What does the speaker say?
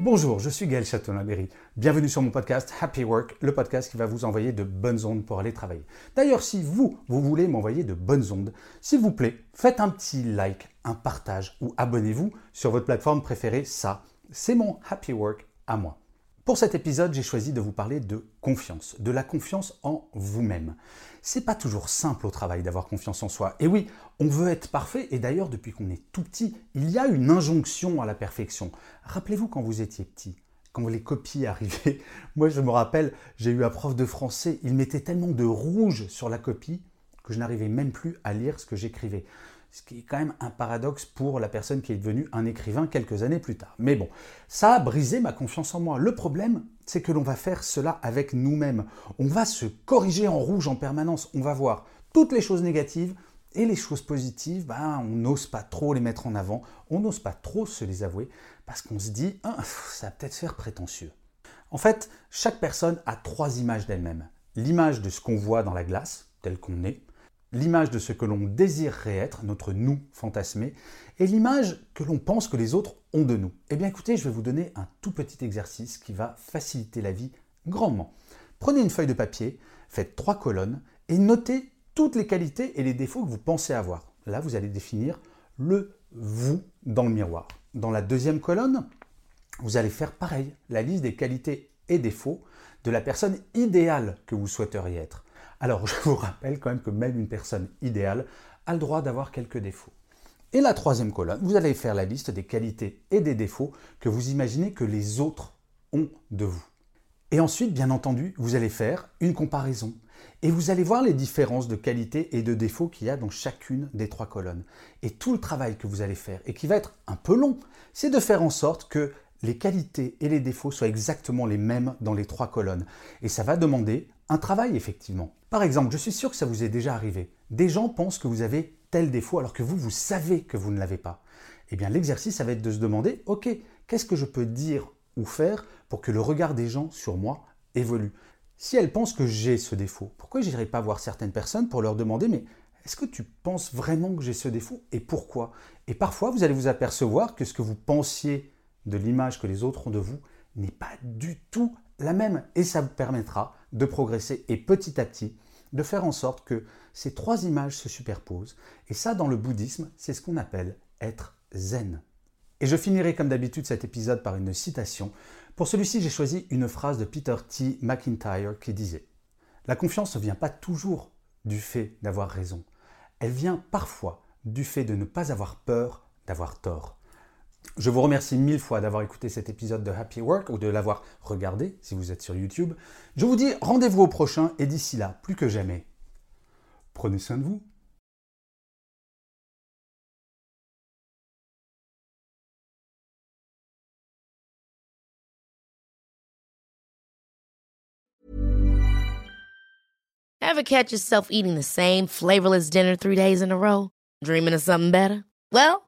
Bonjour, je suis Gaël Châtelain-Berry. Bienvenue sur mon podcast Happy Work, le podcast qui va vous envoyer de bonnes ondes pour aller travailler. D'ailleurs, si vous, vous voulez m'envoyer de bonnes ondes, s'il vous plaît, faites un petit like, un partage ou abonnez-vous sur votre plateforme préférée. Ça, c'est mon Happy Work à moi. Pour cet épisode, j'ai choisi de vous parler de confiance, de la confiance en vous-même. C'est pas toujours simple au travail d'avoir confiance en soi. Et oui, on veut être parfait, et d'ailleurs, depuis qu'on est tout petit, il y a une injonction à la perfection. Rappelez-vous quand vous étiez petit, quand les copies arrivaient. Moi, je me rappelle, j'ai eu un prof de français, il mettait tellement de rouge sur la copie que je n'arrivais même plus à lire ce que j'écrivais. Ce qui est quand même un paradoxe pour la personne qui est devenue un écrivain quelques années plus tard. Mais bon, ça a brisé ma confiance en moi. Le problème, c'est que l'on va faire cela avec nous-mêmes. On va se corriger en rouge en permanence. On va voir toutes les choses négatives et les choses positives, ben, on n'ose pas trop les mettre en avant, on n'ose pas trop se les avouer, parce qu'on se dit, ah, ça va peut-être faire prétentieux. En fait, chaque personne a trois images d'elle-même. L'image de ce qu'on voit dans la glace, tel qu'on est, l'image de ce que l'on désirerait être, notre nous fantasmé, et l'image que l'on pense que les autres ont de nous. Eh bien écoutez, je vais vous donner un tout petit exercice qui va faciliter la vie grandement. Prenez une feuille de papier, faites trois colonnes et notez toutes les qualités et les défauts que vous pensez avoir. Là, vous allez définir le vous dans le miroir. Dans la deuxième colonne, vous allez faire pareil, la liste des qualités et défauts de la personne idéale que vous souhaiteriez être. Alors, je vous rappelle quand même que même une personne idéale a le droit d'avoir quelques défauts. Et la troisième colonne, vous allez faire la liste des qualités et des défauts que vous imaginez que les autres ont de vous. Et ensuite, bien entendu, vous allez faire une comparaison. Et vous allez voir les différences de qualité et de défauts qu'il y a dans chacune des trois colonnes. Et tout le travail que vous allez faire, et qui va être un peu long, c'est de faire en sorte que les qualités et les défauts soient exactement les mêmes dans les trois colonnes. Et ça va demander un travail, effectivement. Par exemple, je suis sûr que ça vous est déjà arrivé. Des gens pensent que vous avez tel défaut alors que vous, vous savez que vous ne l'avez pas. Eh bien, l'exercice, ça va être de se demander, OK, qu'est-ce que je peux dire ou faire pour que le regard des gens sur moi évolue? Si elles pensent que j'ai ce défaut, pourquoi j'irai pas voir certaines personnes pour leur demander, mais est-ce que tu penses vraiment que j'ai ce défaut et pourquoi? Et parfois, vous allez vous apercevoir que ce que vous pensiez de l'image que les autres ont de vous n'est pas du tout la même. Et ça vous permettra de progresser et petit à petit de faire en sorte que ces trois images se superposent. Et ça, dans le bouddhisme, c'est ce qu'on appelle être zen. Et je finirai comme d'habitude cet épisode par une citation. Pour celui-ci, j'ai choisi une phrase de Peter T. McIntyre qui disait ⁇ La confiance ne vient pas toujours du fait d'avoir raison, elle vient parfois du fait de ne pas avoir peur d'avoir tort. Je vous remercie mille fois d'avoir écouté cet épisode de Happy Work ou de l'avoir regardé si vous êtes sur YouTube. Je vous dis rendez-vous au prochain et d'ici là, plus que jamais, prenez soin de vous. Ever catch yourself eating the same flavorless dinner three days in a row? Dreaming of something better? Well,